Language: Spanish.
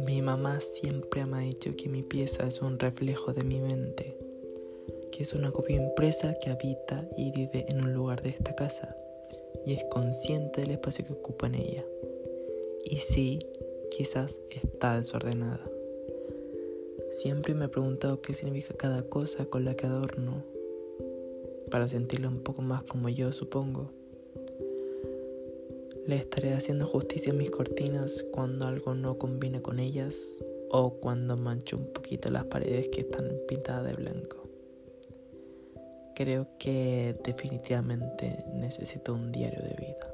Mi mamá siempre me ha dicho que mi pieza es un reflejo de mi mente, que es una copia impresa que habita y vive en un lugar de esta casa y es consciente del espacio que ocupa en ella. Y sí, quizás está desordenada. Siempre me he preguntado qué significa cada cosa con la que adorno, para sentirla un poco más como yo supongo. Le estaré haciendo justicia a mis cortinas cuando algo no combine con ellas o cuando mancho un poquito las paredes que están pintadas de blanco. Creo que definitivamente necesito un diario de vida.